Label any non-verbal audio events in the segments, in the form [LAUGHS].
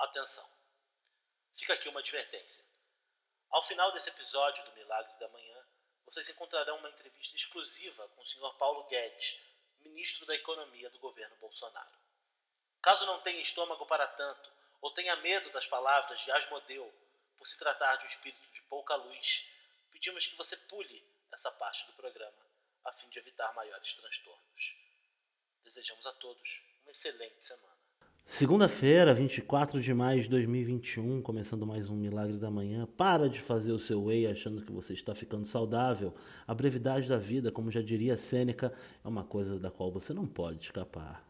Atenção! Fica aqui uma advertência. Ao final desse episódio do Milagre da Manhã, vocês encontrarão uma entrevista exclusiva com o Sr. Paulo Guedes, ministro da Economia do governo Bolsonaro. Caso não tenha estômago para tanto, ou tenha medo das palavras de Asmodeu, por se tratar de um espírito de pouca luz, pedimos que você pule essa parte do programa, a fim de evitar maiores transtornos. Desejamos a todos uma excelente semana. Segunda-feira, 24 de maio de 2021, começando mais um Milagre da Manhã. Para de fazer o seu whey achando que você está ficando saudável. A brevidade da vida, como já diria Sêneca, é uma coisa da qual você não pode escapar.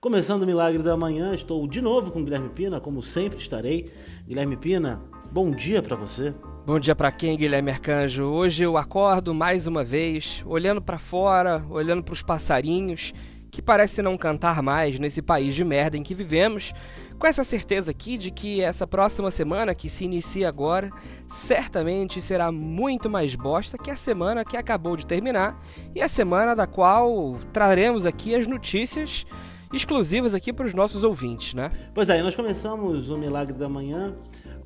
Começando o Milagre da Manhã, estou de novo com Guilherme Pina, como sempre estarei. Guilherme Pina, bom dia para você. Bom dia para quem, Guilherme Arcanjo? Hoje eu acordo mais uma vez, olhando para fora, olhando para os passarinhos que parece não cantar mais nesse país de merda em que vivemos, com essa certeza aqui de que essa próxima semana que se inicia agora certamente será muito mais bosta que a semana que acabou de terminar e a semana da qual traremos aqui as notícias exclusivas aqui para os nossos ouvintes, né? Pois é, nós começamos o Milagre da Manhã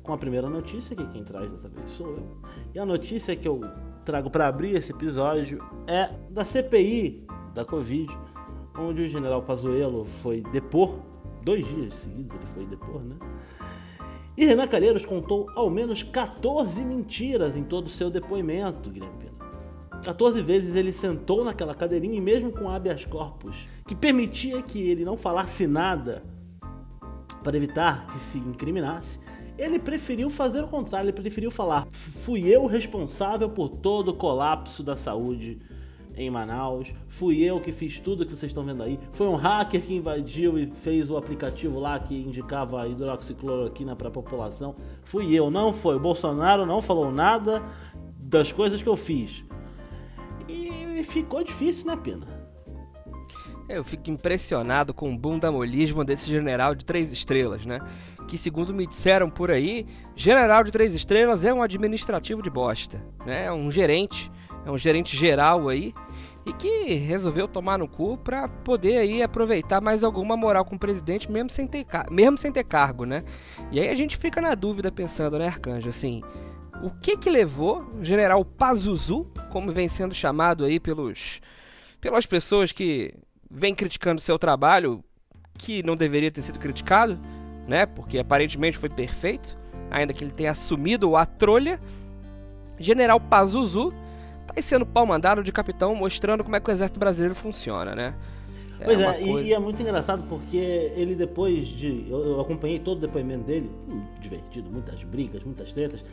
com a primeira notícia, que quem traz dessa vez sou eu. E a notícia que eu trago para abrir esse episódio é da CPI da Covid onde o general Pazuello foi depor, dois dias seguidos ele foi depor, né? E Renan Calheiros contou ao menos 14 mentiras em todo o seu depoimento, Guilherme Pena. 14 vezes ele sentou naquela cadeirinha e mesmo com habeas corpus, que permitia que ele não falasse nada para evitar que se incriminasse, ele preferiu fazer o contrário, ele preferiu falar: fui eu responsável por todo o colapso da saúde em Manaus. Fui eu que fiz tudo que vocês estão vendo aí. Foi um hacker que invadiu e fez o aplicativo lá que indicava hidroxicloroquina para a população. Fui eu, não foi. O Bolsonaro não falou nada das coisas que eu fiz. E ficou difícil, né, Pena? Eu fico impressionado com o bundamolismo desse general de três estrelas, né? Que, segundo me disseram por aí, general de três estrelas é um administrativo de bosta, né? É um gerente, é um gerente geral aí e que resolveu tomar no cu para poder aí aproveitar mais alguma moral com o presidente, mesmo sem ter, mesmo sem ter cargo, né? E aí a gente fica na dúvida pensando, né, Arcanjo, assim, o que que levou o general Pazuzu, como vem sendo chamado aí pelos pelas pessoas que vêm criticando seu trabalho, que não deveria ter sido criticado, né? Porque aparentemente foi perfeito, ainda que ele tenha assumido a trolha. General Pazuzu Aí sendo pau mandado de capitão, mostrando como é que o exército brasileiro funciona, né? É pois é, coisa... e, é muito engraçado porque ele depois de. Eu, eu, acompanhei todo o depoimento dele, hum, divertido, muitas brigas, muitas tretas.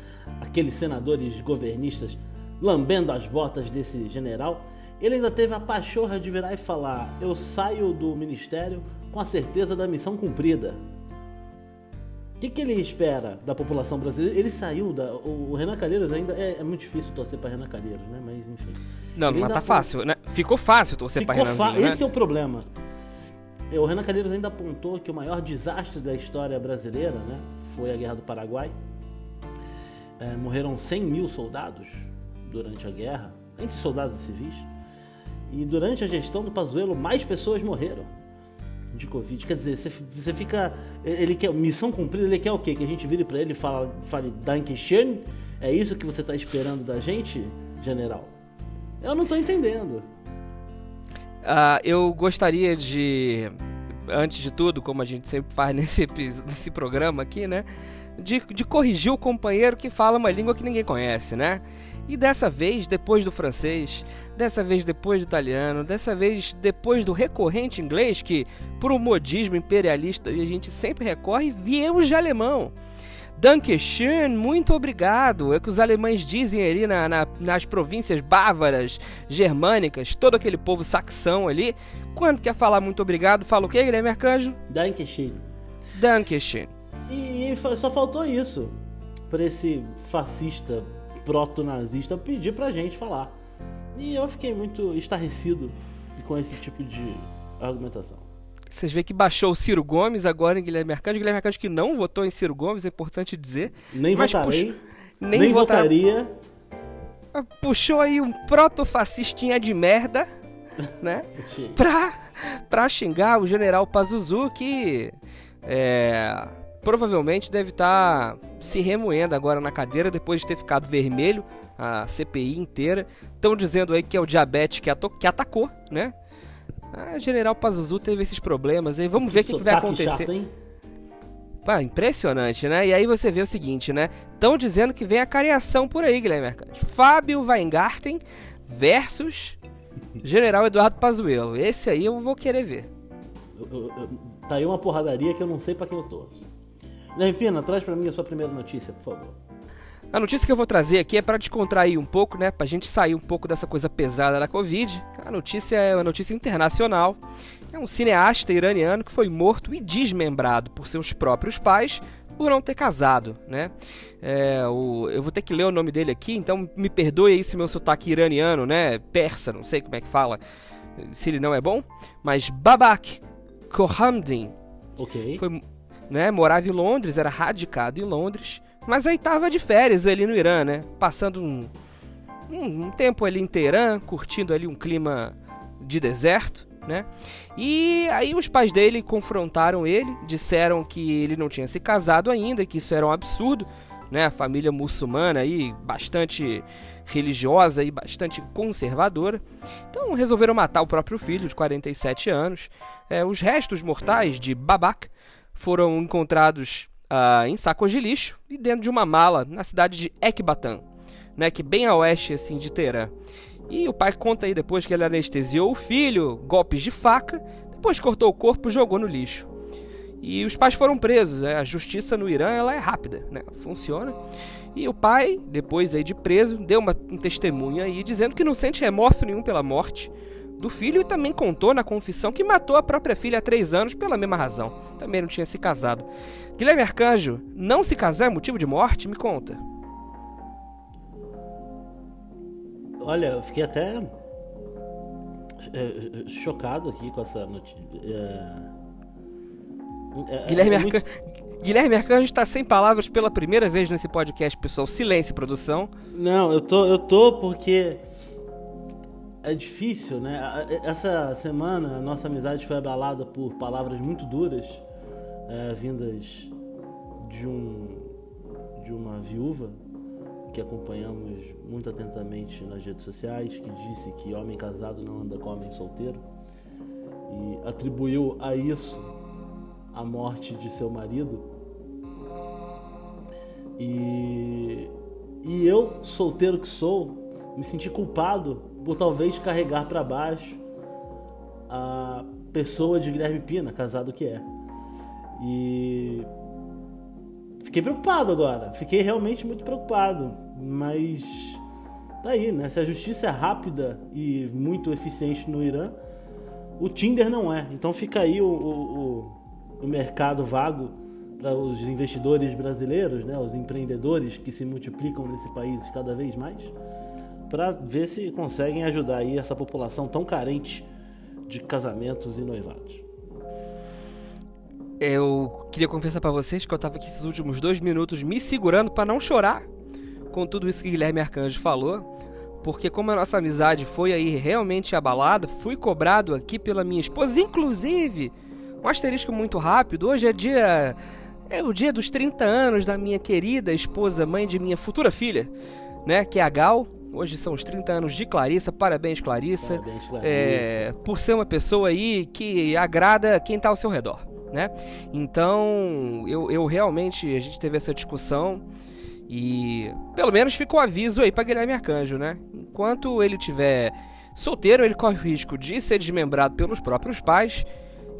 Aqueles senadores governistas lambendo as botas desse general. Ele ainda teve a pachorra de virar e falar: Eu saio do ministério com a certeza da missão cumprida que, que ele espera da população brasileira? Ele saiu da. O, Renan Calheiros ainda. É, é muito difícil torcer para Renan Calheiros, né? Mas enfim. Não, ele mas tá fácil, né? Ficou fácil torcer para Renan. Fa... Né? Esse é o problema. O Renan Calheiros ainda apontou que o maior desastre da história brasileira né, foi a Guerra do Paraguai. É, morreram 100 mil soldados durante a guerra, entre soldados e civis. E durante a gestão do Pazuello, mais pessoas morreram de Covid. Quer dizer, você, fica. Ele quer. Missão cumprida, ele quer o quê? Que a gente vire para ele e fala, fale Dankeschön? É isso que você tá esperando da gente, general? Eu não tô entendendo. Uh, eu gostaria de. Antes de tudo, como a gente sempre faz [LAUGHS] nesse, nesse programa aqui, né? De, de corrigir o companheiro que fala uma língua que ninguém conhece, né? E dessa vez, depois do francês, dessa vez depois do italiano, dessa vez depois do recorrente inglês, que por um modismo imperialista a gente sempre recorre, viemos de alemão. Dankeschön, muito obrigado. É o que os alemães dizem ali na, na, nas províncias bávaras, germânicas, todo aquele povo saxão ali. Quando quer falar muito obrigado, fala o quê, Guilherme Arcanjo? Dankeschön. Dankeschön. E, e só faltou isso para esse fascista proto-nazista pedir pra gente falar. E eu fiquei muito estarrecido com esse tipo de argumentação. Vocês veem que baixou o Ciro Gomes agora em Guilherme Arcanjo. Guilherme Arcanjo que não votou em Ciro Gomes, é importante dizer. Nem votarei. nem, nem votaria. Puxou aí um proto-fascistinha de merda, [LAUGHS] né? pra, pra xingar o general Pazuzu que é, provavelmente deve estar tá se remoendo agora na cadeira depois de ter ficado vermelho a CPI inteira. Estão dizendo aí que é o diabetes que, que atacou, né? A General Pazuzu teve esses problemas aí. Vamos ver o que, que, vai acontecer. Chato, hein? Pá, impressionante, né? E aí você vê o seguinte, né? Estão dizendo que vem a cariação por aí, Guilherme Mercante. Fábio Weingarten versus General Eduardo Pazuello. Esse aí eu vou querer ver. Eu, eu, eu, tá aí uma porradaria que eu não sei para quem eu torço. Guilherme Pina, traz para mim a sua primeira notícia, por favor. A notícia que eu vou trazer aqui é para descontrair um pouco, né? Pra gente sair um pouco dessa coisa pesada da Covid. A notícia é uma notícia internacional. É um cineasta iraniano que foi morto e desmembrado por seus próprios pais por não ter casado, né? É, o, eu vou ter que ler o nome dele aqui, então me perdoe aí se meu sotaque iraniano, né? Persa, não sei como é que fala, se ele não é bom. Mas Babak Kohamdin. Ok. Foi, né, morava em Londres, era radicado em Londres mas aí tava de férias ali no Irã, né? Passando um, um, um tempo ali em Teherã, curtindo ali um clima de deserto, né? E aí os pais dele confrontaram ele, disseram que ele não tinha se casado ainda, que isso era um absurdo, né? A família muçulmana aí bastante religiosa e bastante conservadora. Então resolveram matar o próprio filho de 47 anos. É, os restos mortais de Babak foram encontrados uh, em sacos de lixo e dentro de uma mala na cidade de Ekbatan, né, que bem a oeste assim de Teherã. E o pai conta aí depois que ele anestesiou o filho, golpes de faca, depois cortou o corpo e jogou no lixo. E os pais foram presos. Né? A justiça no Irã ela é rápida, né? funciona. E o pai, depois aí de preso, deu uma, um testemunho aí dizendo que não sente remorso nenhum pela morte do filho e também contou na confissão que matou a própria filha há três anos pela mesma razão. Também não tinha se casado. Guilherme Arcanjo, não se casar é motivo de morte? Me conta. Olha, eu fiquei até é, chocado aqui com essa notícia. É... É, Guilherme, muito... Arcanjo, Guilherme Arcanjo está sem palavras pela primeira vez nesse podcast, pessoal. Silêncio, produção. Não, eu tô, eu tô porque é difícil, né? Essa semana a nossa amizade foi abalada por palavras muito duras, é, vindas de um de uma viúva que acompanhamos muito atentamente nas redes sociais, que disse que homem casado não anda com homem solteiro e atribuiu a isso a morte de seu marido. E, e eu, solteiro que sou, me senti culpado por talvez carregar para baixo a pessoa de Guilherme Pina, casado que é. E fiquei preocupado agora, fiquei realmente muito preocupado, mas tá aí, né? Se a justiça é rápida e muito eficiente no Irã, o Tinder não é. Então fica aí o, o, o mercado vago para os investidores brasileiros, né? Os empreendedores que se multiplicam nesse país cada vez mais para ver se conseguem ajudar aí essa população tão carente de casamentos e noivados. Eu queria confessar para vocês que eu estava aqui esses últimos dois minutos me segurando para não chorar com tudo isso que Guilherme Arcanjo falou, porque como a nossa amizade foi aí realmente abalada, fui cobrado aqui pela minha esposa, inclusive, um asterisco muito rápido, hoje é dia é o dia dos 30 anos da minha querida esposa, mãe de minha futura filha, né, que é a Gal. Hoje são os 30 anos de Clarissa. Parabéns, Clarissa. Parabéns, Clarissa. É, por ser uma pessoa aí que agrada quem está ao seu redor, né? Então, eu, eu realmente, a gente teve essa discussão e pelo menos ficou um aviso aí para Guilherme Arcanjo, né? Enquanto ele tiver solteiro, ele corre o risco de ser desmembrado pelos próprios pais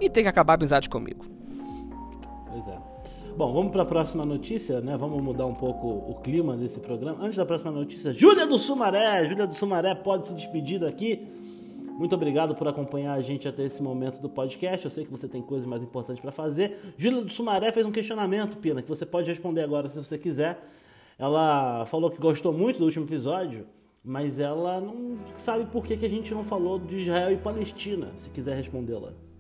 e ter que acabar a amizade comigo. Bom, vamos para a próxima notícia, né? Vamos mudar um pouco o clima desse programa. Antes da próxima notícia, Júlia do Sumaré. Júlia do Sumaré pode se despedir daqui. Muito obrigado por acompanhar a gente até esse momento do podcast. Eu sei que você tem coisas mais importantes para fazer. Júlia do Sumaré fez um questionamento, Pina, que você pode responder agora se você quiser. Ela falou que gostou muito do último episódio, mas ela não sabe por que, que a gente não falou de Israel e Palestina, se quiser respondê-la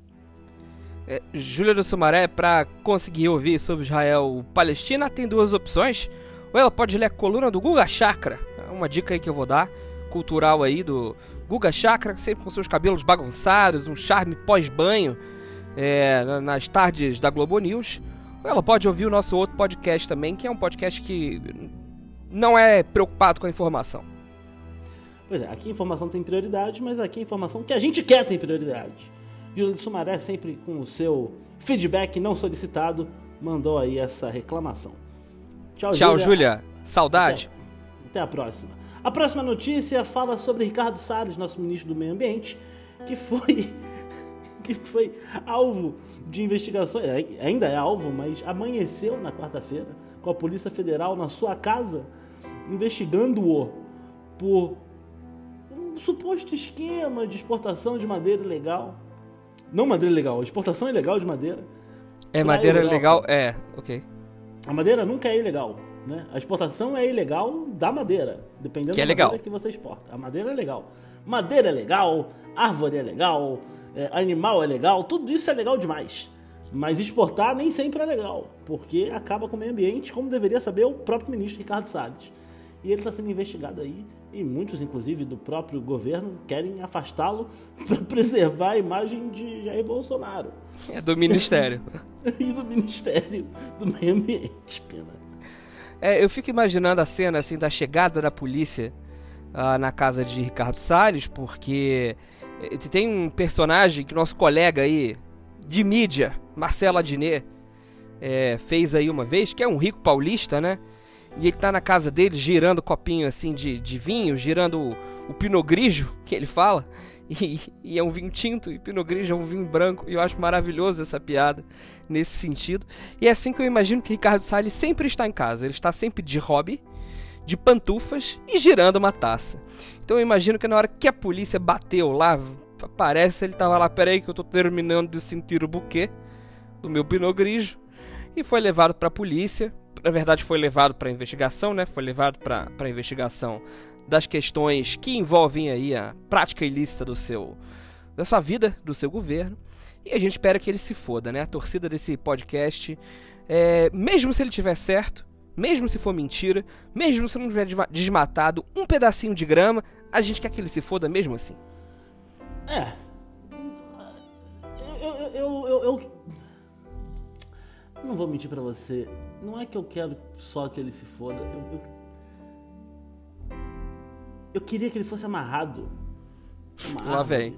é, Júlia do Sumaré, para conseguir ouvir sobre Israel Palestina, tem duas opções. Ou ela pode ler a coluna do Guga Chakra, é uma dica aí que eu vou dar, cultural aí do Guga Chakra, sempre com seus cabelos bagunçados, um charme pós-banho. é, nas tardes da Globo News. Ou ela pode ouvir o nosso outro podcast também, que é um podcast que não é preocupado com a informação. Pois é, aqui a informação tem prioridade, mas aqui a informação que a gente quer tem prioridade. Júlio de Sumaré, sempre com o seu feedback não solicitado, mandou aí essa reclamação. Tchau, Tchau Júlia. Saudade. Até, até a próxima. A próxima notícia fala sobre Ricardo Salles, nosso ministro do Meio Ambiente, que foi [LAUGHS] que foi alvo de investigações, ainda é alvo, mas amanheceu na quarta-feira com a Polícia Federal na sua casa, investigando-o por um suposto esquema de exportação de madeira ilegal. Não madeira ilegal, exportação ilegal de madeira. É madeira legal, é, ok. A madeira nunca é ilegal, né? A exportação é ilegal da madeira, dependendo que é da legal. madeira que você exporta. A madeira é legal. Madeira é legal, árvore é legal, é, animal é legal, tudo isso é legal demais. Mas exportar nem sempre é legal, porque acaba com o meio ambiente, como deveria saber o próprio ministro Ricardo Salles. E ele está sendo investigado aí, e muitos, inclusive, do próprio governo querem afastá-lo [LAUGHS] para preservar a imagem de Jair Bolsonaro. É do Ministério. [LAUGHS] e do Ministério do Meio Ambiente, pena. É, eu fico imaginando a cena assim da chegada da polícia uh, na casa de Ricardo Salles, porque eh, tem um personagem que nosso colega aí de mídia, Marcelo Adnet, é, fez aí uma vez, que é um rico paulista, né? E ele tá na casa dele girando copinho assim de, de vinho, girando o, o Pinot Grigio, que ele fala. E, e, é um vinho tinto, e Pinot Grigio é um vinho branco. E eu acho maravilhoso essa piada nesse sentido. E é assim que eu imagino que Ricardo Salles sempre está em casa. Ele está sempre de hobby, de pantufas e girando uma taça. Então eu imagino que na hora que a polícia bateu lá, parece ele tava lá, peraí que eu tô terminando de sentir o buquê do meu Pinot Grigio. E foi levado para a polícia. Na verdade foi levado para investigação, né? Foi levado para investigação das questões que envolvem aí a prática ilícita do seu da sua vida, do seu governo. E a gente espera que ele se foda, né? A torcida desse podcast, é, mesmo se ele tiver certo, mesmo se for mentira, mesmo se não tiver desmatado um pedacinho de grama, a gente quer que ele se foda mesmo assim. É. Eu, eu, eu, eu, eu não vou mentir para você. Não é que eu quero só que ele se foda. Eu, eu, eu queria que ele fosse amarrado. Lá vem.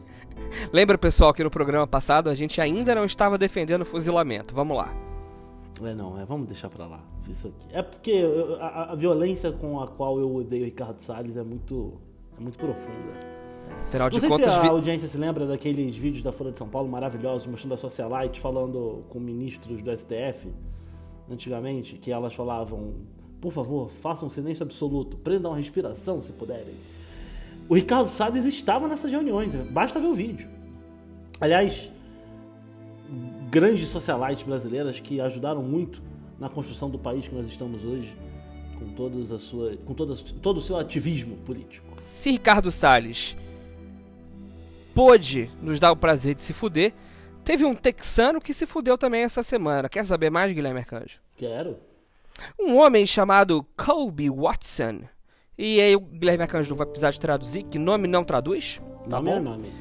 Lembra, pessoal, que no programa passado a gente ainda não estava defendendo o fuzilamento. Vamos lá. É, não, é, vamos deixar pra lá. Isso aqui. É porque eu, a, a, violência com a qual eu odeio o Ricardo Salles é muito, é muito profunda. Afinal de não sei contas, se a audiência se lembra daqueles vídeos da Folha de São Paulo maravilhosos mostrando a socialite falando com ministros do STF antigamente, que elas falavam, por favor, façam silêncio absoluto, prendam a respiração se puderem. O Ricardo Salles estava nessas reuniões, basta ver o vídeo. Aliás, grandes socialites brasileiras que ajudaram muito na construção do país que nós estamos hoje, com todas a sua, com todas, todo o seu ativismo político. Se Ricardo Salles pôde nos dar o prazer de se fuder, teve um texano que se fudeu também essa semana. Quer saber mais, Guilherme Arcanjo? Quero. Um homem chamado Colby Watson. E aí o Guilherme Arcanjo não vai precisar de traduzir, que nome não traduz. Tá nome bom? é nome.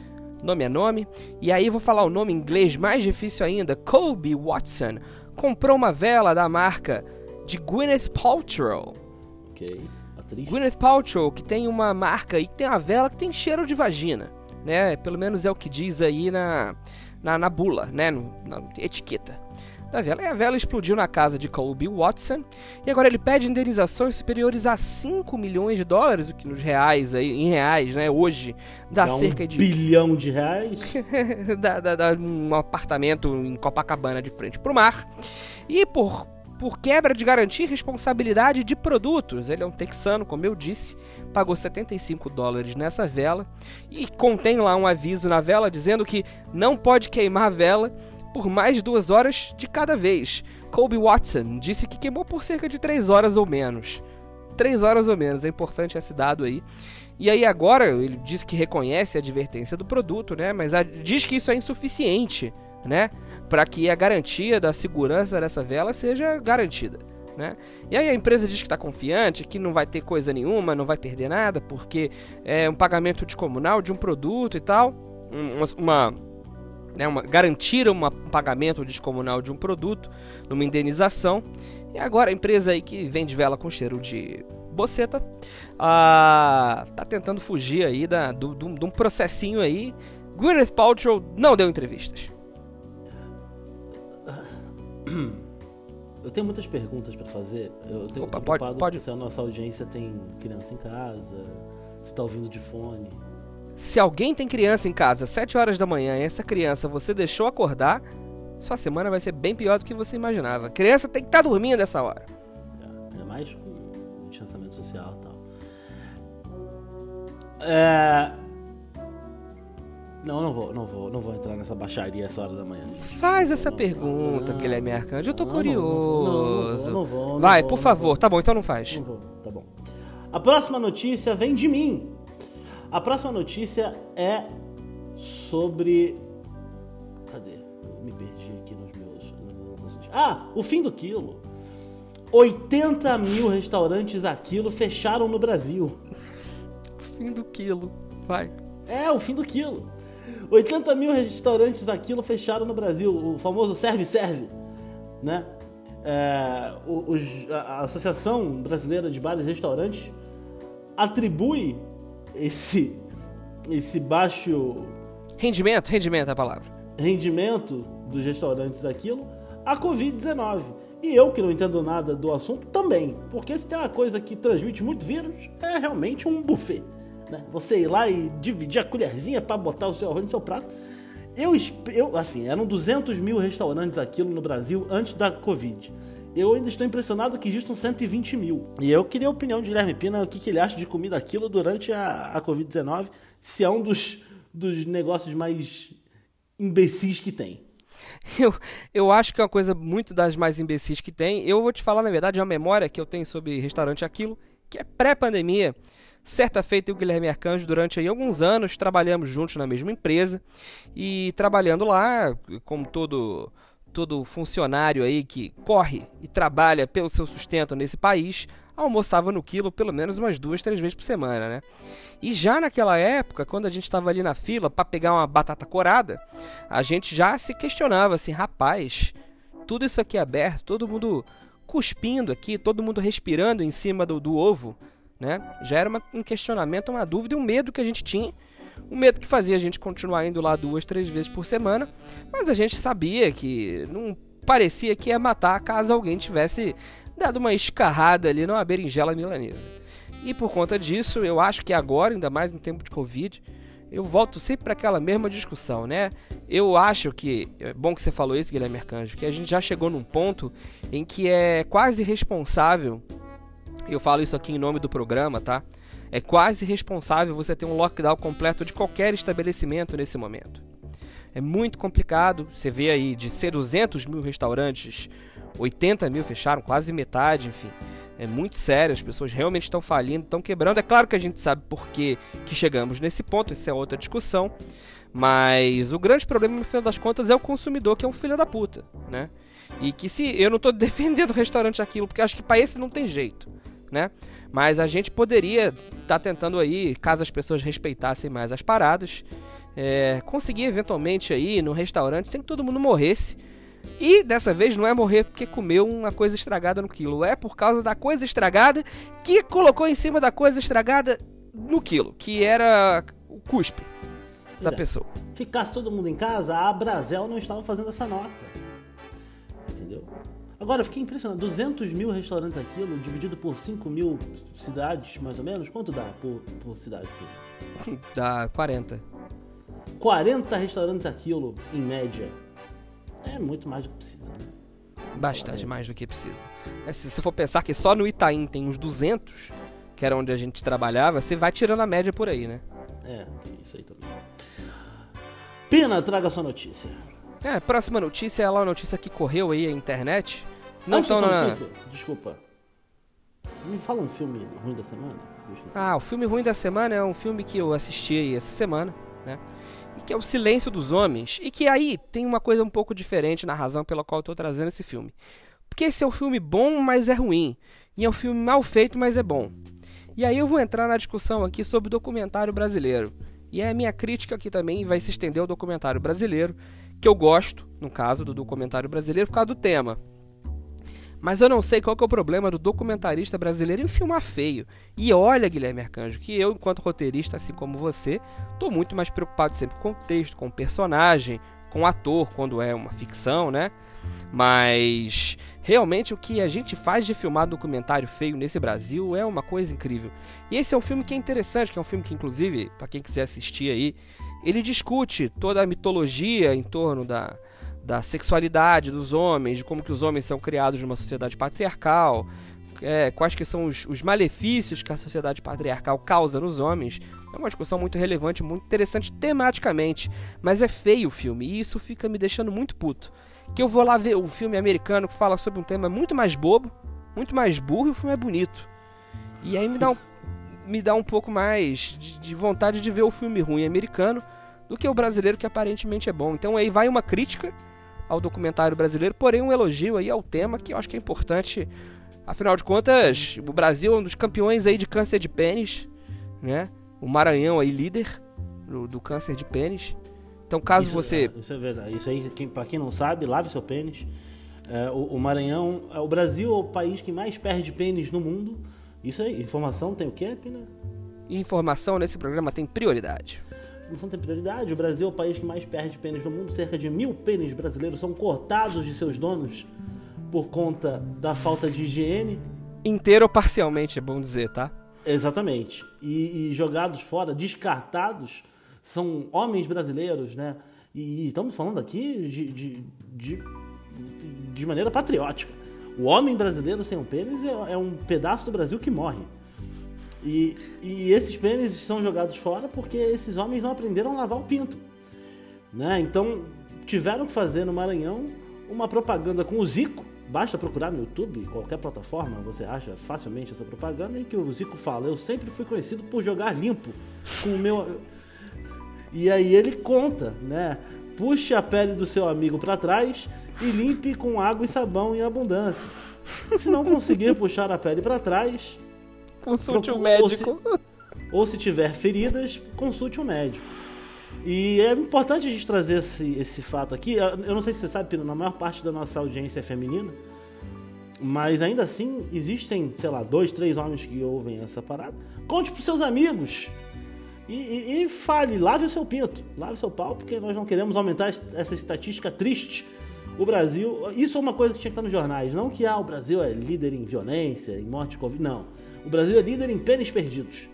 Nome é nome. E aí vou falar o nome em inglês mais difícil ainda. Colby Watson comprou uma vela da marca de Gwyneth Paltrow. Ok. Atriz. Gwyneth Paltrow, que tem uma marca e tem uma vela que tem cheiro de vagina, né? Pelo menos é o que diz aí na, na, na bula, né? No, na etiqueta da vela. E a vela explodiu na casa de Colby Watson e agora ele pede indenizações superiores a 5 milhões de dólares, o que nos reais aí, em reais, né, hoje dá, Dá um cerca de bilhão de reais. [LAUGHS] dá, dá- dá um apartamento em Copacabana de frente pro mar. E por por quebra de garantia e responsabilidade de produtos. Ele é um texano, como eu disse, pagou 75 dólares nessa vela e contém lá um aviso na vela dizendo que não pode queimar a vela por mais duas horas de cada vez. Colby Watson disse que queimou por cerca de três horas ou menos. Três horas ou menos, é importante esse dado aí. E aí agora ele diz que reconhece a advertência do produto, né? Mas diz que isso é insuficiente, né? Para que a garantia da segurança dessa vela seja garantida, né? E aí a empresa diz que está confiante, que não vai ter coisa nenhuma, não vai perder nada, porque é um pagamento descomunal de um produto e tal, um- uma, uma né, uma, garantiram um pagamento descomunal de um produto, numa indenização. E agora a empresa aí que vende vela com cheiro de boceta está ah, tentando fugir aí da, do, do, de um processinho aí. Gwyneth Paltrow não deu entrevistas. Eu tenho muitas perguntas para fazer. Eu tenho Opa, pode, pode. se a nossa audiência tem criança em casa, se está ouvindo de fone. Se alguém tem criança em casa às 7 horas da manhã e essa criança você deixou acordar, sua semana vai ser bem pior do que você imaginava. A criança tem que estar tá dormindo essa hora. É, é mais com distanciamento social e tal. É... Não, não vou, não vou, não vou entrar nessa baixaria essa hora da manhã. Gente. Faz essa não, pergunta, não, Guilherme Arcanjo. Eu tô não, curioso. Não, vou, não, Vai, vou, por favor. Vou. Tá bom, então não faz. Não vou, tá bom. A próxima notícia vem de mim. A próxima notícia é sobre. Cadê? Eu me perdi aqui nos meus. Ah, o fim do quilo. 80 mil restaurantes a quilo fecharam no Brasil. Fim do quilo. Vai. É, o fim do quilo. 80 mil restaurantes a quilo fecharam no Brasil. O famoso serve-serve. Né? É, os, a Associação Brasileira de Bares e Restaurantes atribui esse, esse baixo. Rendimento, rendimento é a palavra. Rendimento dos restaurantes aquilo a Covid-19. E eu, que não entendo nada do assunto, também. Porque se tem uma coisa que transmite muito vírus, é realmente um buffet. Né? Você ir lá e dividir a colherzinha para botar o seu arroz no seu prato. Eu, eu, assim, eram 200 mil restaurantes aquilo no Brasil antes da Covid eu ainda estou impressionado que existam 120 mil. E eu queria a opinião de Guilherme Pina, o que, que ele acha de comida aquilo durante a, a Covid-19, se é um dos, dos negócios mais imbecis que tem. Eu, eu acho que é uma coisa muito das mais imbecis que tem. Eu vou te falar, na verdade, uma memória que eu tenho sobre restaurante Aquilo, que é pré-pandemia. Certa feita, eu e o Guilherme Arcanjo, durante aí, alguns anos, trabalhamos juntos na mesma empresa. E trabalhando lá, como todo todo funcionário aí que corre e trabalha pelo seu sustento nesse país almoçava no quilo pelo menos umas duas, três vezes por semana, né? E já naquela época, quando a gente estava ali na fila para pegar uma batata corada, a gente já se questionava assim, rapaz, tudo isso aqui aberto, todo mundo cuspindo aqui, todo mundo respirando em cima do, do ovo, né? Já era uma, um questionamento, uma dúvida, um medo que a gente tinha o medo que fazia a gente continuar indo lá duas, três vezes por semana, mas a gente sabia que não parecia que ia matar caso alguém tivesse dado uma escarrada ali numa berinjela milanesa. E por conta disso, eu acho que agora, ainda mais em tempo de Covid, eu volto sempre para aquela mesma discussão, né? Eu acho que, é bom que você falou isso, Guilherme Arcanjo, que a gente já chegou num ponto em que é quase responsável, eu falo isso aqui em nome do programa, tá? É quase responsável você ter um lockdown completo de qualquer estabelecimento nesse momento. É muito complicado, você vê aí de ser 200 mil restaurantes, 80 mil fecharam, quase metade, enfim. É muito sério, as pessoas realmente estão falindo, estão quebrando. É claro que a gente sabe por que, que chegamos nesse ponto, isso é outra discussão. Mas o grande problema, no final das contas, é o consumidor, que é um filho da puta, né? E que se eu não estou [LAUGHS] defendendo o restaurante aquilo, porque acho que para esse não tem jeito, né? Mas a gente poderia estar tá tentando aí, caso as pessoas respeitassem mais as paradas, é, conseguir eventualmente aí no restaurante sem que todo mundo morresse. E dessa vez não é morrer porque comeu uma coisa estragada no quilo, é por causa da coisa estragada que colocou em cima da coisa estragada no quilo, que era o cuspe da é. pessoa. Ficasse todo mundo em casa, a Brasel não estava fazendo essa nota. Entendeu? Agora, eu fiquei impressionado. 200 mil restaurantes aquilo, dividido por 5 mil cidades, mais ou menos. Quanto dá por, por cidade? [LAUGHS] Dá 40. 40 restaurantes aquilo, em média. É muito mais do que precisa, né? Bastante é. mais do que precisa. É, se você for pensar que só no Itaim tem uns 200, que era onde a gente trabalhava, você vai tirando a média por aí, né? É, tem isso aí também. Pina, traga sua notícia. É, próxima notícia é uma notícia que correu aí a internet. Não Antes na... notícia, desculpa. Me fala um filme ruim da semana. Ah, o filme ruim da semana é um filme que eu assisti aí essa semana, né? E que é O Silêncio dos Homens. E que aí tem uma coisa um pouco diferente na razão pela qual eu tô trazendo esse filme. Porque esse é um filme bom, mas é ruim. E é um filme mal feito, mas é bom. E aí eu vou entrar na discussão aqui sobre o documentário brasileiro. E a minha crítica aqui também vai se estender ao documentário brasileiro, que eu gosto, no caso do documentário brasileiro, por causa do tema. Mas eu não sei qual é o problema do documentarista brasileiro em filmar feio. E olha, Guilherme Arcanjo, que eu, enquanto roteirista, assim como você, estou muito mais preocupado sempre com o texto, com o personagem, com o ator, quando é uma ficção, né? Mas realmente o que a gente faz de filmar documentário feio nesse Brasil é uma coisa incrível. E esse é um filme que é interessante, que é um filme que, inclusive, para quem quiser assistir aí, ele discute toda a mitologia em torno da, da sexualidade dos homens, de como que os homens são criados numa sociedade patriarcal, é, quais que são os, os, malefícios que a sociedade patriarcal causa nos homens. É uma discussão muito relevante, muito interessante tematicamente, mas é feio o filme e isso fica me deixando muito puto. Que eu vou lá ver o filme americano que fala sobre um tema muito mais bobo, muito mais burro e o filme é bonito. E aí me dá um, me dá um pouco mais de, de vontade de ver o filme ruim americano do que o brasileiro que aparentemente é bom. Então aí vai uma crítica ao documentário brasileiro, porém um elogio aí ao tema que eu acho que é importante. Afinal de contas, o Brasil é um dos campeões aí de câncer de pênis, né? O Maranhão aí líder do, do câncer de pênis. Então, caso isso, você. É, isso é verdade. Isso aí, quem, pra quem não sabe, lave seu pênis. É, o, o, Maranhão. É, o Brasil é o país que mais perde pênis no mundo. Isso aí, informação tem o quê, Pina? Informação nesse programa tem prioridade não tem prioridade. O Brasil é o país que mais perde pênis no mundo. Cerca de mil pênis brasileiros são cortados de seus donos por conta da falta de higiene. Inteiro ou parcialmente, é bom dizer, tá? Exatamente. E, e jogados fora, descartados, são homens brasileiros, né? E, estamos falando aqui de, de, de, de, maneira patriótica. O homem brasileiro sem um pênis é, é um pedaço do Brasil que morre. E, e esses pênis são jogados fora porque esses homens não aprenderam a lavar o pinto. Né? Então tiveram que fazer no Maranhão uma propaganda com o Zico. Basta procurar no YouTube, qualquer plataforma, você acha facilmente essa propaganda em que o Zico fala: Eu sempre fui conhecido por jogar limpo com o meu. E aí ele conta, né? Puxe a pele do seu amigo para trás e limpe com água e sabão em abundância. Se não conseguir [LAUGHS] puxar a pele para trás, Consulte um médico. Ou se, [LAUGHS] ou se, tiver feridas, consulte um médico. E é importante a gente trazer esse, esse fato aqui. Eu não sei se você sabe, Pino, na maior parte da nossa audiência é feminina. Mas ainda assim, existem, sei lá, dois, três homens que ouvem essa parada. Conte pros seus amigos. E, e, e fale, lave o seu pinto, lave o seu pau, porque nós não queremos aumentar essa estatística triste. O Brasil, isso é uma coisa que tinha que estar nos jornais, não que ah, o Brasil é líder em violência, em morte de Covid, não. O Brasil é líder em pênis perdidos.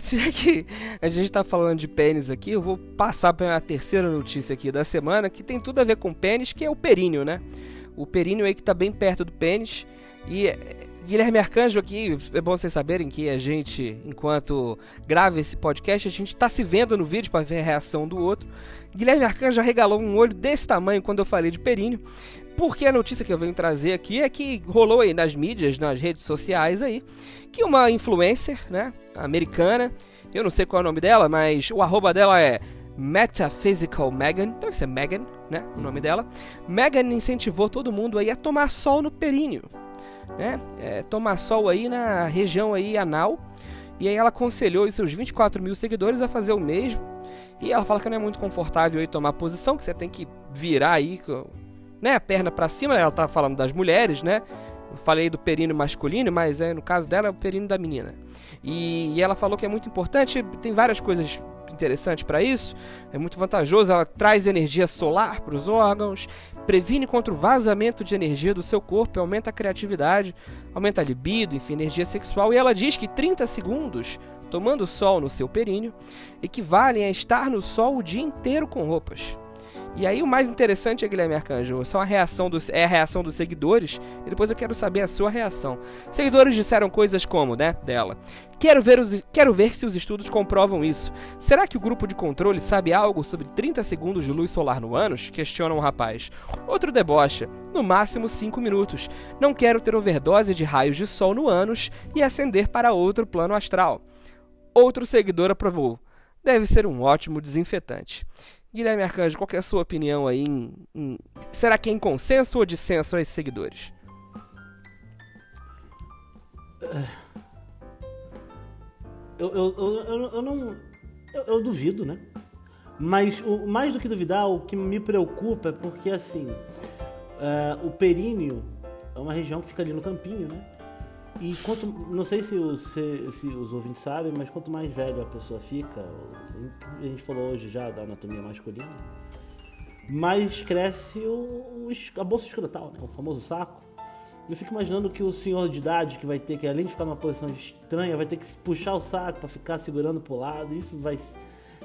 Já que a gente está falando de pênis aqui, eu vou passar para a terceira notícia aqui da semana, que tem tudo a ver com pênis, que é o períneo, né? O períneo aí que está bem perto do pênis. E Guilherme Arcanjo aqui, é bom vocês saberem que a gente, enquanto grava esse podcast, a gente está se vendo no vídeo para ver a reação do outro. Guilherme Arcanjo regalou um olho desse tamanho quando eu falei de períneo. Porque a notícia que eu venho trazer aqui é que rolou aí nas mídias, nas redes sociais aí, que uma influencer, né, americana, eu não sei qual é o nome dela, mas o arroba dela é Metaphysical Megan, deve ser Megan, né, o nome dela. Megan incentivou todo mundo aí a tomar sol no períneo, né, é, tomar sol aí na região aí anal, e aí ela aconselhou os seus 24 mil seguidores a fazer o mesmo, e ela fala que não é muito confortável aí tomar posição, que você tem que virar aí né, a perna para cima, ela tá falando das mulheres, né? Eu falei do períneo masculino, mas é, no caso dela é o períneo da menina. E, e ela falou que é muito importante, tem várias coisas interessantes para isso, é muito vantajoso, ela traz energia solar para os órgãos, previne contra o vazamento de energia do seu corpo, aumenta a criatividade, aumenta a libido, enfim, energia sexual. E ela diz que 30 segundos tomando sol no seu períneo equivalem a estar no sol o dia inteiro com roupas. E aí o mais interessante é, Guilherme Arcanjo, só a reação dos, é a reação dos seguidores, e depois eu quero saber a sua reação. Seguidores disseram coisas como, né, dela. Quero ver, os, quero ver se os estudos comprovam isso. Será que o grupo de controle sabe algo sobre 30 segundos de luz solar no ânus? Questiona um rapaz. Outro debocha. No máximo 5 minutos. Não quero ter overdose de raios de sol no ânus e ascender para outro plano astral. Outro seguidor aprovou. Deve ser um ótimo desinfetante. Guilherme Arcanjo, qual é a sua opinião aí? Em, em, será que é em consenso ou dissenso a esses seguidores? Eu, eu, eu, eu, não. Eu, duvido, né? Mas o, mais do que duvidar, o que me preocupa é porque assim, é, o períneo é uma região que fica ali no campinho, né? E quanto. Não sei se os, se, se os ouvintes sabem, mas quanto mais velho a pessoa fica, a gente falou hoje já da anatomia masculina, mais cresce o, a bolsa escrotal, né? O famoso saco. Eu fico imaginando que o senhor de idade que vai ter que, além de ficar numa posição estranha, vai ter que puxar o saco para ficar segurando pro lado. Isso vai.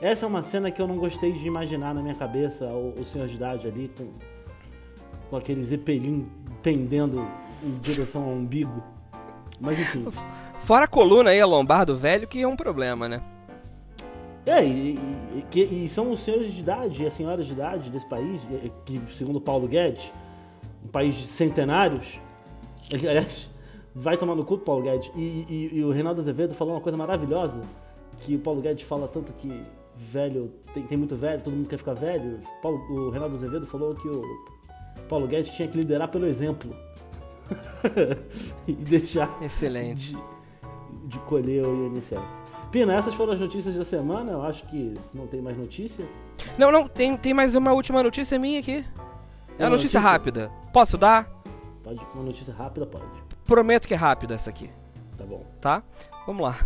Essa é uma cena que eu não gostei de imaginar na minha cabeça, o, o senhor de idade ali com, com aquele zeppelin pendendo em direção ao umbigo. Mas enfim. Fora a coluna aí, a lombar do velho, que é um problema, né? É, e, e, e, são os senhores de idade e as senhoras de idade desse país, que segundo Paulo Guedes, um país de centenários, aliás, vai tomar no cu Paulo Guedes. E, e, o Reinaldo Azevedo falou uma coisa maravilhosa, que o Paulo Guedes fala tanto que velho, tem, tem muito velho, todo mundo quer ficar velho. Paulo, o Reinaldo Azevedo falou que o Paulo Guedes tinha que liderar pelo exemplo. [LAUGHS] e deixar Excelente. De, de colher o INSS. Pina, essas foram as notícias da semana. Eu acho que não tem mais notícia. Não, não, tem, tem mais uma última notícia minha aqui. É uma notícia, notícia rápida. Posso dar? Pode, uma notícia rápida, pode. Prometo que é rápida essa aqui. Tá bom. Tá? Vamos lá.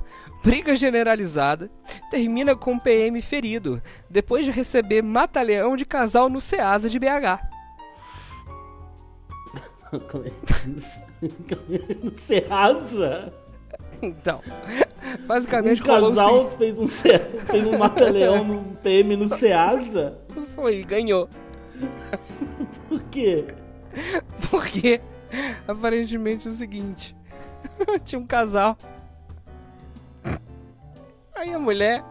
Briga generalizada termina com PM ferido depois de receber mata-leão de casal no Ceasa de BH. No Ceasa? Então, basicamente um casal assim. fez um, fez um mata-leão no PM no Ceasa? Foi, ganhou. Por quê? Porque aparentemente é o seguinte: [LAUGHS] tinha um casal. Aí a mulher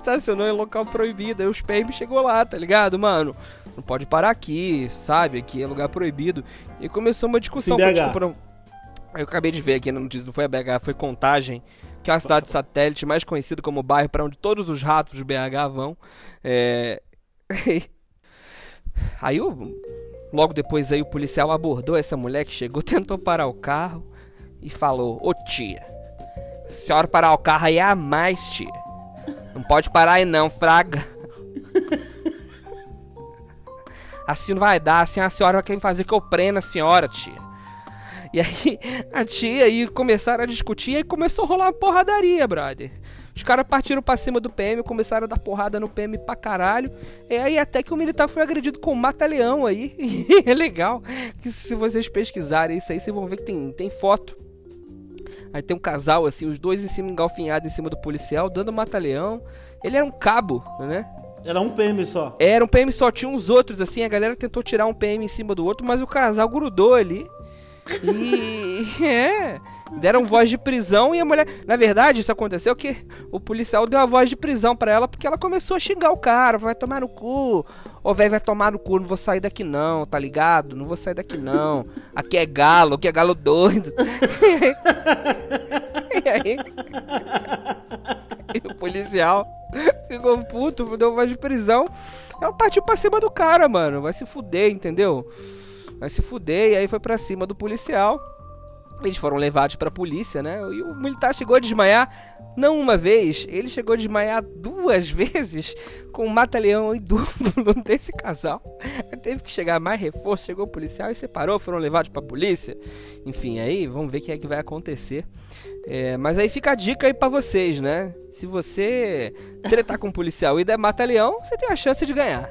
estacionou em local proibido. Aí os PM chegou lá, tá ligado, mano? Não pode parar aqui, sabe? Aqui é lugar proibido. E começou uma discussão. Foi, tipo, não... Eu acabei de ver aqui na notícia, não foi a BH, foi Contagem, que é uma cidade satélite mais conhecida como bairro para onde todos os ratos de BH vão. É... [LAUGHS] Aí Logo depois aí o policial abordou essa mulher que chegou, [LAUGHS] tentou parar o carro e falou: Ô tia, a senhora parar o carro aí é a mais, tia. Não pode parar aí não, fraga. Assim não vai dar, assim a senhora vai querer fazer que eu prenda a senhora, tia. E aí a tia aí começaram a discutir e começou a rolar uma porradaria, brother. Os caras partiram pra cima do PM, começaram a dar porrada no PM pra caralho. E aí até que o militar foi agredido com um mata-leão aí. [LAUGHS] E é legal que se vocês pesquisarem isso aí, vocês vão ver que tem, tem foto. Aí tem um casal assim, os dois em cima engalfinhados em cima do policial, dando mata-leão. Ele era um cabo, né? Era um PM só. Era um PM só, tinha uns outros assim, a galera tentou tirar um PM em cima do outro, mas o casal grudou ali. E. [LAUGHS] é. Deram voz de prisão e a mulher. Na verdade, isso aconteceu que o policial deu a voz de prisão para ela porque ela começou a xingar o cara, vai tomar no cu. Ô, velho, vai tomar no cu, não vou sair daqui não, tá ligado? Não vou sair daqui não. Aqui é galo, aqui é galo doido. [LAUGHS] e aí. E o policial ficou puto, deu voz de prisão. Ela partiu pra cima do cara, mano. Vai se fuder, entendeu? Vai se fuder. E aí foi pra cima do policial. Eles foram levados para a polícia, né? E o militar chegou a desmaiar, não uma vez, ele chegou a desmaiar duas [LAUGHS] vezes com o mata-leão e duplo [LAUGHS] desse casal. Teve que chegar mais reforço, chegou o policial e separou, foram levados para a polícia. Enfim, aí vamos ver o que é que vai acontecer. É, mas aí fica a dica aí para vocês, né? Se você tretar com um policial e der mata-leão, você tem a chance de ganhar.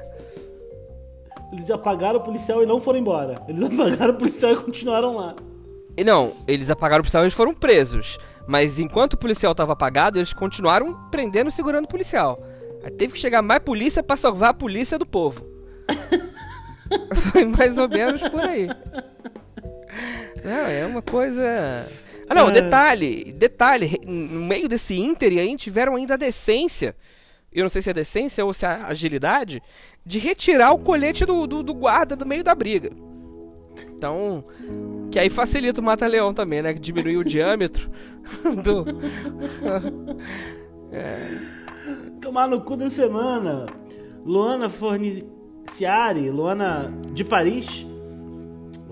Eles já pagaram o policial e não foram embora. Eles [LAUGHS] apagaram o policial e continuaram lá. Não, eles apagaram o policial e eles foram presos. Mas enquanto o policial estava apagado, eles continuaram prendendo e segurando o policial. Aí teve que chegar mais polícia para salvar a polícia do povo. [LAUGHS] Foi mais ou menos por aí. Não, é uma coisa. Ah, não, é. detalhe, detalhe, no meio desse Inter aí tiveram ainda a decência, eu não sei se é decência ou se é agilidade, de retirar o colete do, do, do guarda do meio da briga. Então, que aí facilita o mata-leão também, né? Que diminui o diâmetro [LAUGHS] do. [LAUGHS] é. Tomar no cu da semana. Luana Forniciari, Luana de Paris,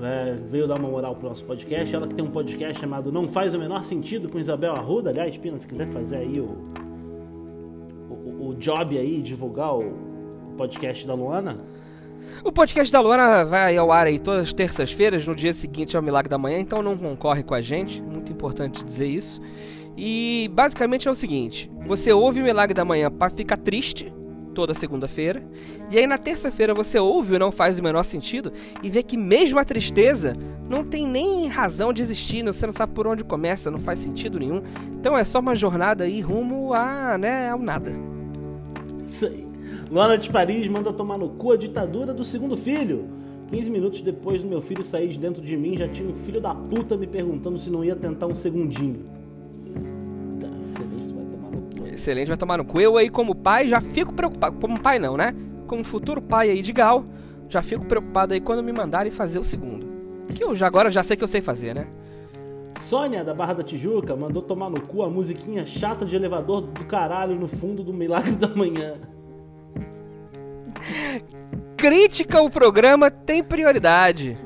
é, veio dar uma moral pro nosso podcast. Ela que tem um podcast chamado Não Faz o Menor Sentido com Isabel Arruda. Aliás, Pina, se quiser fazer aí o, o, o job aí, divulgar o, podcast da Luana? O podcast da Luana vai ao ar aí todas as terças-feiras, no dia seguinte ao Milagre da Manhã, então não concorre com a gente, muito importante dizer isso. E basicamente é o seguinte: você ouve o Milagre da Manhã para ficar triste toda segunda-feira, e aí na terça-feira você ouve o Não Faz o Menor Sentido e vê que mesmo a tristeza não tem nem razão de existir, você não sabe por onde começa, não faz sentido nenhum. Então é só uma jornada aí rumo a, né, ao nada. Isso Luana de Paris manda tomar no cu a ditadura do segundo filho. 15 minutos depois do meu filho sair de dentro de mim, já tinha um filho da puta me perguntando se não ia tentar um segundinho. Tá, excelente, vai tomar no cu. Excelente, vai tomar no cu. Eu aí, como pai, já fico preocupado. Como pai, não, né? Como futuro pai aí de Gal, já fico preocupado aí quando me mandarem fazer o segundo. Que eu já agora já sei que eu sei fazer, né? Sônia, da Barra da Tijuca, mandou tomar no cu a musiquinha chata de elevador do caralho no fundo do Milagre da Manhã. Crítica ao programa tem prioridade.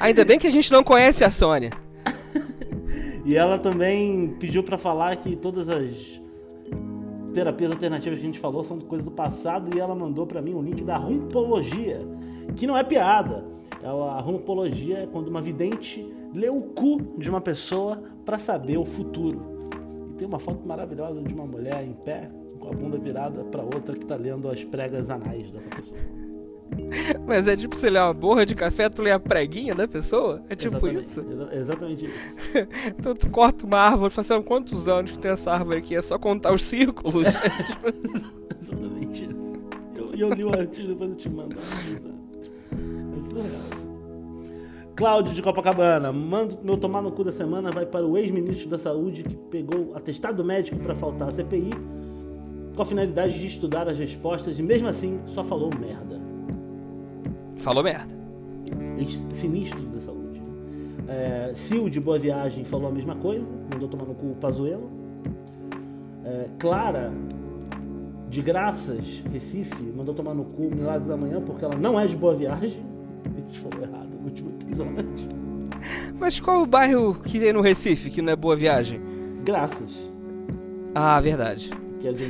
Ainda bem que a gente não conhece a Sônia. E ela também pediu pra falar que todas as terapias alternativas que a gente falou são coisas do passado e ela mandou pra mim um link da rumpologia, que não é piada. Ela, a rumpologia é quando uma vidente lê o cu de uma pessoa pra saber o futuro. E tem uma foto maravilhosa de uma mulher em pé, com a bunda virada pra outra que tá lendo as pregas anais dessa pessoa. [LAUGHS] Mas é tipo, você lê uma borra de café, tu lê a preguinha da pessoa? É tipo exatamente, isso? exa- exatamente isso. [LAUGHS] Então tu corta uma árvore, fala assim, "Ah, quantos anos que tem essa árvore aqui? É só contar os círculos. [LAUGHS] Exatamente isso. Eu- E eu, li o artigo, depois eu te mando. É surreal. Cláudio de Copacabana, mando meu tomar no cu da semana vai para o ex-ministro da Saúde que pegou atestado médico para faltar à CPI com a finalidade de estudar as respostas e mesmo assim só falou merda. Falou merda. Ex-sinistro da saúde. É, Sil de Boa Viagem falou a mesma coisa, mandou tomar no cu o Pazuello. É, Clara de Graças, Recife, mandou tomar no cu o Milagre da Manhã porque ela não é de Boa Viagem. A gente falou errado no último episódio. Mas qual o bairro que tem no Recife, que não é Boa Viagem? Graças, Ah, verdade.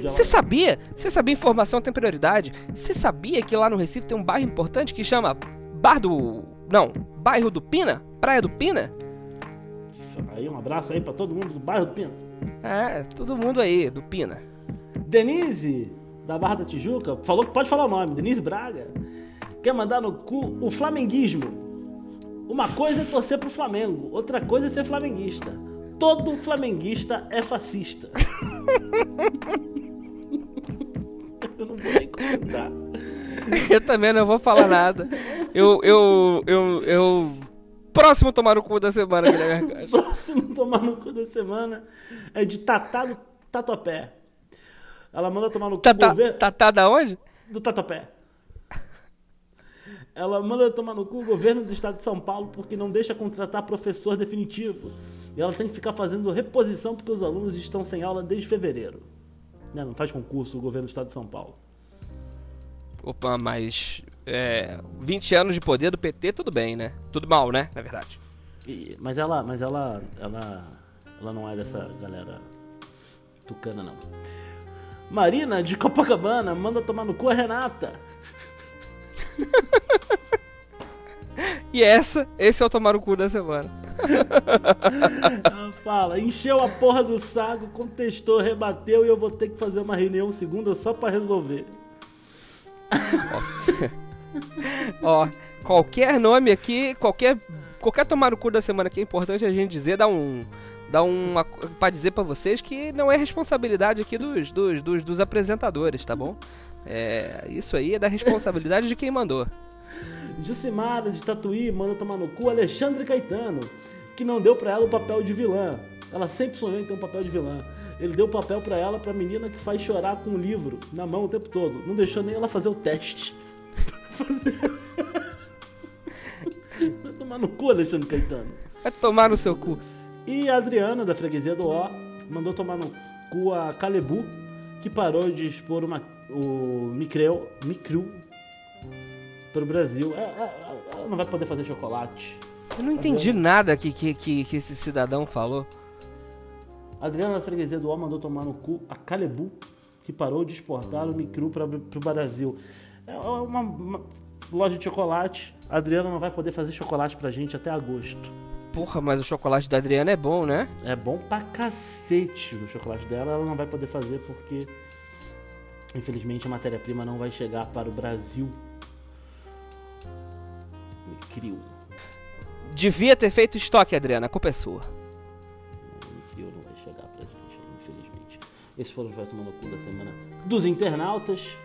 Você sabia? Você sabia informação tem prioridade? Você sabia que lá no Recife tem um bairro importante que chama Bar do... Não, Bairro do Pina? Praia do Pina? Aí um abraço aí pra todo mundo do bairro do Pina. É, todo mundo aí, do Pina. Denise, da Barra da Tijuca, falou que pode falar o nome, Denise Braga, quer mandar no cu o flamenguismo. Uma coisa é torcer pro Flamengo, outra coisa é ser flamenguista. Todo flamenguista é fascista. [LAUGHS] Eu não vou nem comentar. Eu também não vou falar nada. Eu, eu, eu, eu... Próximo tomar o cu da semana, Guilherme Arcanjo. Próximo tomar no cu da semana é de Tatá do Tatuapé. Ela manda tomar no cu Tá, tá, governo- tá, tá da onde? do Tatuapé. Ela manda tomar no cu o governo do estado de São Paulo porque não deixa contratar professor definitivo. E ela tem que ficar fazendo reposição porque os alunos estão sem aula desde fevereiro. Né, Não faz concurso o governo do estado de São Paulo. Opa, mas... É, 20 anos de poder do PT, tudo bem, né? Tudo mal, né? Na verdade. E- mas ela, mas ela, ela, ela não é dessa galera tucana não. Marina de Copacabana manda tomar no cu a Renata. E essa, esse é o tomar o cu da semana. Ela [LAUGHS] fala, encheu a porra do saco, contestou, rebateu e eu vou ter que fazer uma reunião segunda só pra resolver. Ó, [LAUGHS] qualquer nome aqui, qualquer qualquer tomar o cu da semana aqui é importante a gente dizer, dar um dar uma para dizer pra vocês que não é responsabilidade aqui dos, dos, dos, dos apresentadores, tá bom? É, isso aí é da responsabilidade de quem mandou. Jucimara de Tatuí manda tomar no cu Alexandre Caetano, que não deu pra ela o papel de vilã. Ela sempre sonhou em ter um papel de vilã. Ele deu o papel pra ela, pra menina que faz chorar com um livro na mão o tempo todo. Não deixou nem ela fazer o teste. [LAUGHS] Fazer- Vai tomar no cu, Alexandre Caetano. Vai tomar no seu cu. E a Adriana, da freguesia do Ó, mandou tomar no cu a Calebu, que parou de expor uma, o Micreu, Micru para o Brasil. É, é, Ela não vai poder fazer chocolate. Eu não entendi nada que, que, que, que esse cidadão falou. Adriana freguesia do Ó mandou tomar no cu a Calebu, que parou de exportar o Micru para o Brasil. É uma, uma loja de chocolate. A Adriana não vai poder fazer chocolate pra gente até agosto. Porra, mas o chocolate da Adriana é bom, né? É bom pra cacete o chocolate dela. Ela não vai poder fazer porque, infelizmente, a matéria-prima não vai chegar para o Brasil. Me crio. Devia ter feito estoque, Adriana. A culpa é sua. Me crio não vai chegar pra gente, infelizmente. Esses foram os Vai Tomar no Cu da semana dos internautas.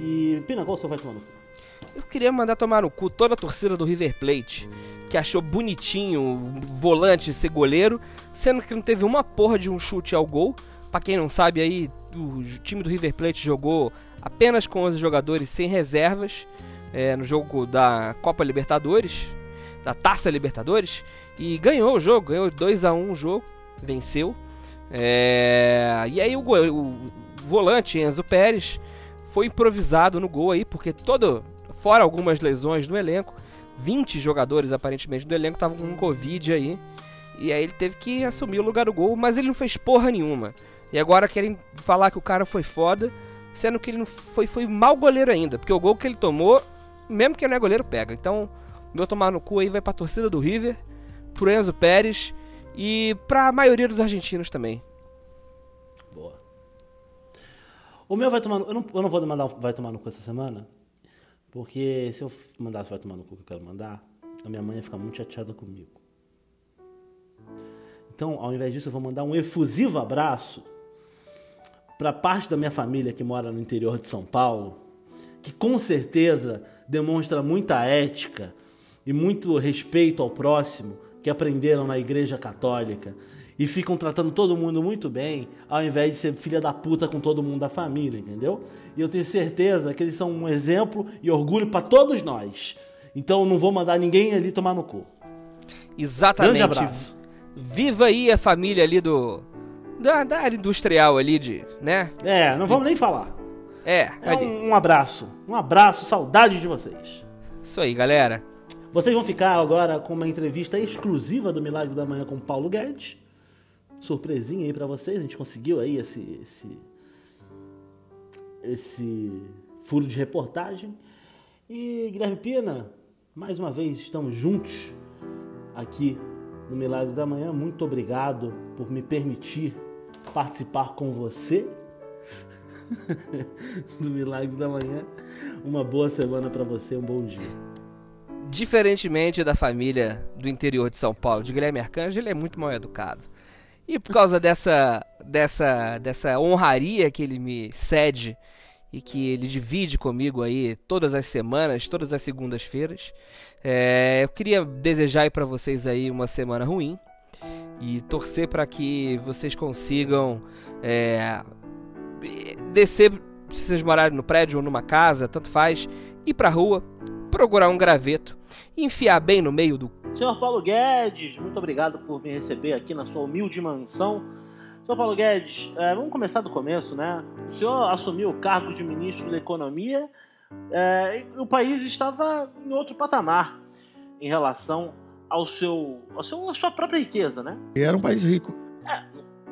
E, Pina, qual o seu Vai Tomar no Cu? Eu queria mandar tomar no cu toda a torcida do River Plate, que achou bonitinho o volante ser goleiro, sendo que não teve uma porra de um chute ao gol. Pra quem não sabe aí, o time do River Plate jogou apenas com 11 jogadores sem reservas é, no jogo da Copa Libertadores, da Taça Libertadores, e ganhou o jogo, ganhou 2 a 1 o jogo, venceu. É, e aí o, o volante Enzo Pérez foi improvisado no gol aí, porque todo, fora algumas lesões no elenco, 20 jogadores aparentemente do elenco estavam com Covid aí. E aí ele teve que assumir o lugar do gol, mas ele não fez porra nenhuma. E agora querem falar que o cara foi foda, sendo que ele não foi, foi mau goleiro ainda, porque o gol que ele tomou, mesmo que não é goleiro, pega. Então, meu tomar no cu aí vai pra torcida do River, pro Enzo Pérez e pra maioria dos argentinos também. Boa. O meu vai tomar no... eu, não, eu não vou mandar um vai tomar no cu essa semana, porque se eu mandasse vai tomar no cu que eu quero mandar, a minha mãe ia ficar muito chateada comigo. Então, ao invés disso, eu vou mandar um efusivo abraço para parte da minha família que mora no interior de São Paulo, que com certeza demonstra muita ética e muito respeito ao próximo que aprenderam na igreja católica e ficam tratando todo mundo muito bem, ao invés de ser filha da puta com todo mundo da família, entendeu? E eu tenho certeza que eles são um exemplo e orgulho para todos nós. Então eu não vou mandar ninguém ali tomar no cu. Exatamente. Grande abraço. Viva aí a família ali do. Da, da área industrial ali de. né? É, não vamos nem falar. É, É um, um abraço. Um abraço, saudade de vocês. Isso aí, galera. Vocês vão ficar agora com uma entrevista exclusiva do Milagre da Manhã com o Paulo Guedes. Surpresinha aí pra vocês, a gente conseguiu aí esse esse esse furo de reportagem. E Guilherme Pina, mais uma vez estamos juntos aqui no Milagre da Manhã. Muito obrigado por me permitir participar com você [LAUGHS] do Milagre da Manhã. Uma boa semana pra você, um bom dia. Diferentemente da família do interior de São Paulo, de Guilherme Arcanjo, ele é muito mal educado. E por causa dessa, dessa, dessa honraria que ele me cede e que ele divide comigo aí todas as semanas, todas as segundas-feiras, é, eu queria desejar para vocês aí uma semana ruim e torcer para que vocês consigam é, descer, se vocês morarem no prédio ou numa casa, tanto faz, ir pra rua, procurar um graveto e enfiar bem no meio do Senhor Paulo Guedes, muito obrigado por me receber aqui na sua humilde mansão. Senhor Paulo Guedes, é, vamos começar do começo, né? O senhor assumiu o cargo de ministro da Economia é, e o país estava em outro patamar em relação ao seu, ao seu, à sua própria riqueza, né? E era um país rico.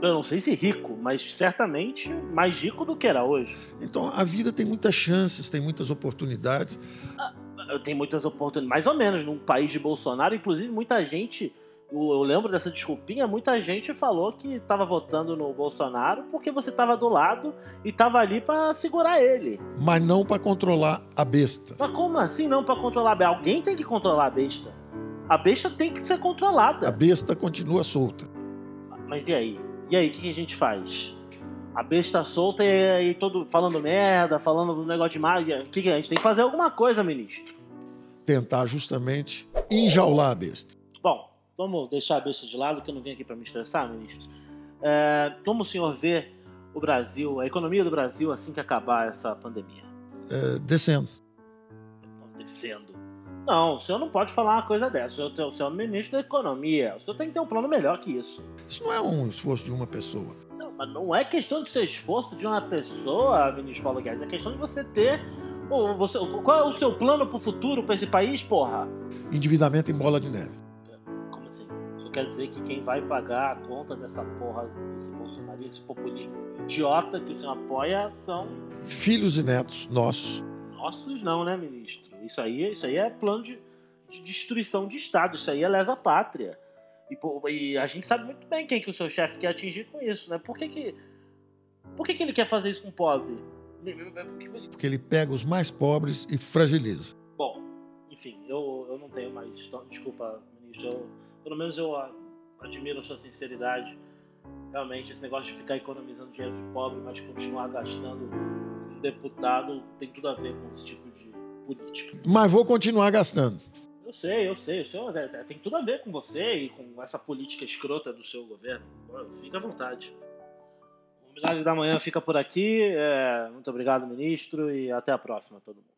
Eu não sei se rico, mas certamente mais rico do que era hoje. Então a vida tem muitas chances, tem muitas oportunidades. Tem muitas oportunidades, mais ou menos, num país de Bolsonaro. Inclusive, muita gente, eu lembro dessa desculpinha, muita gente falou que estava votando no Bolsonaro porque você estava do lado e estava ali para segurar ele. Mas não para controlar a besta. Mas como assim não para controlar a besta? Alguém tem que controlar a besta. A besta tem que ser A controlada. besta continua solta. Mas e aí? E aí, o que, que a gente faz? A besta solta e aí todo falando merda, falando um negócio de magia. O que, que a gente tem que fazer alguma coisa, ministro? Tentar justamente enjaular a besta. Bom, vamos deixar a besta de lado, que eu não vim aqui para me estressar, ministro. É, como o senhor vê o Brasil, a economia do Brasil assim que acabar essa pandemia? É, descendo. Acontecendo. Não, o senhor não pode falar uma coisa dessa. O senhor, o senhor é o ministro da economia. O senhor tem que ter um plano melhor que isso. Isso não é um esforço de uma pessoa. Não, mas não é questão de ser esforço de uma pessoa, ministro Paulo Guedes. É questão de você ter. O- você- qual é o seu plano pro futuro pra esse país, porra? Endividamento em bola de neve. Como assim? O senhor quer dizer que quem vai pagar a conta dessa porra, desse bolsonarismo, esse populismo idiota que o senhor apoia são. Filhos e netos nossos. nossos não, né, ministro? Isso aí, isso aí é plano de, de destruição de Estado, isso aí é lesa pátria. E, pô, e, a gente sabe muito bem quem que o seu chefe quer atingir com isso, né? Por que que, por que que ele quer fazer isso com o pobre? Porque ele pega os mais pobres e fragiliza. Bom, enfim, eu, eu não tenho mais... Desculpa, ministro. Eu, pelo menos eu admiro a sua sinceridade. Realmente, esse negócio de ficar economizando dinheiro de pobre, mas continuar gastando um deputado tem tudo a ver com esse tipo de política. Mas vou continuar gastando. Eu sei, eu sei. O senhor é, é, tem tudo a ver com você e com essa política escrota do seu governo. Fica à vontade. Milagre da Manhã fica por aqui. É, muito obrigado, ministro, e até a próxima, todo mundo.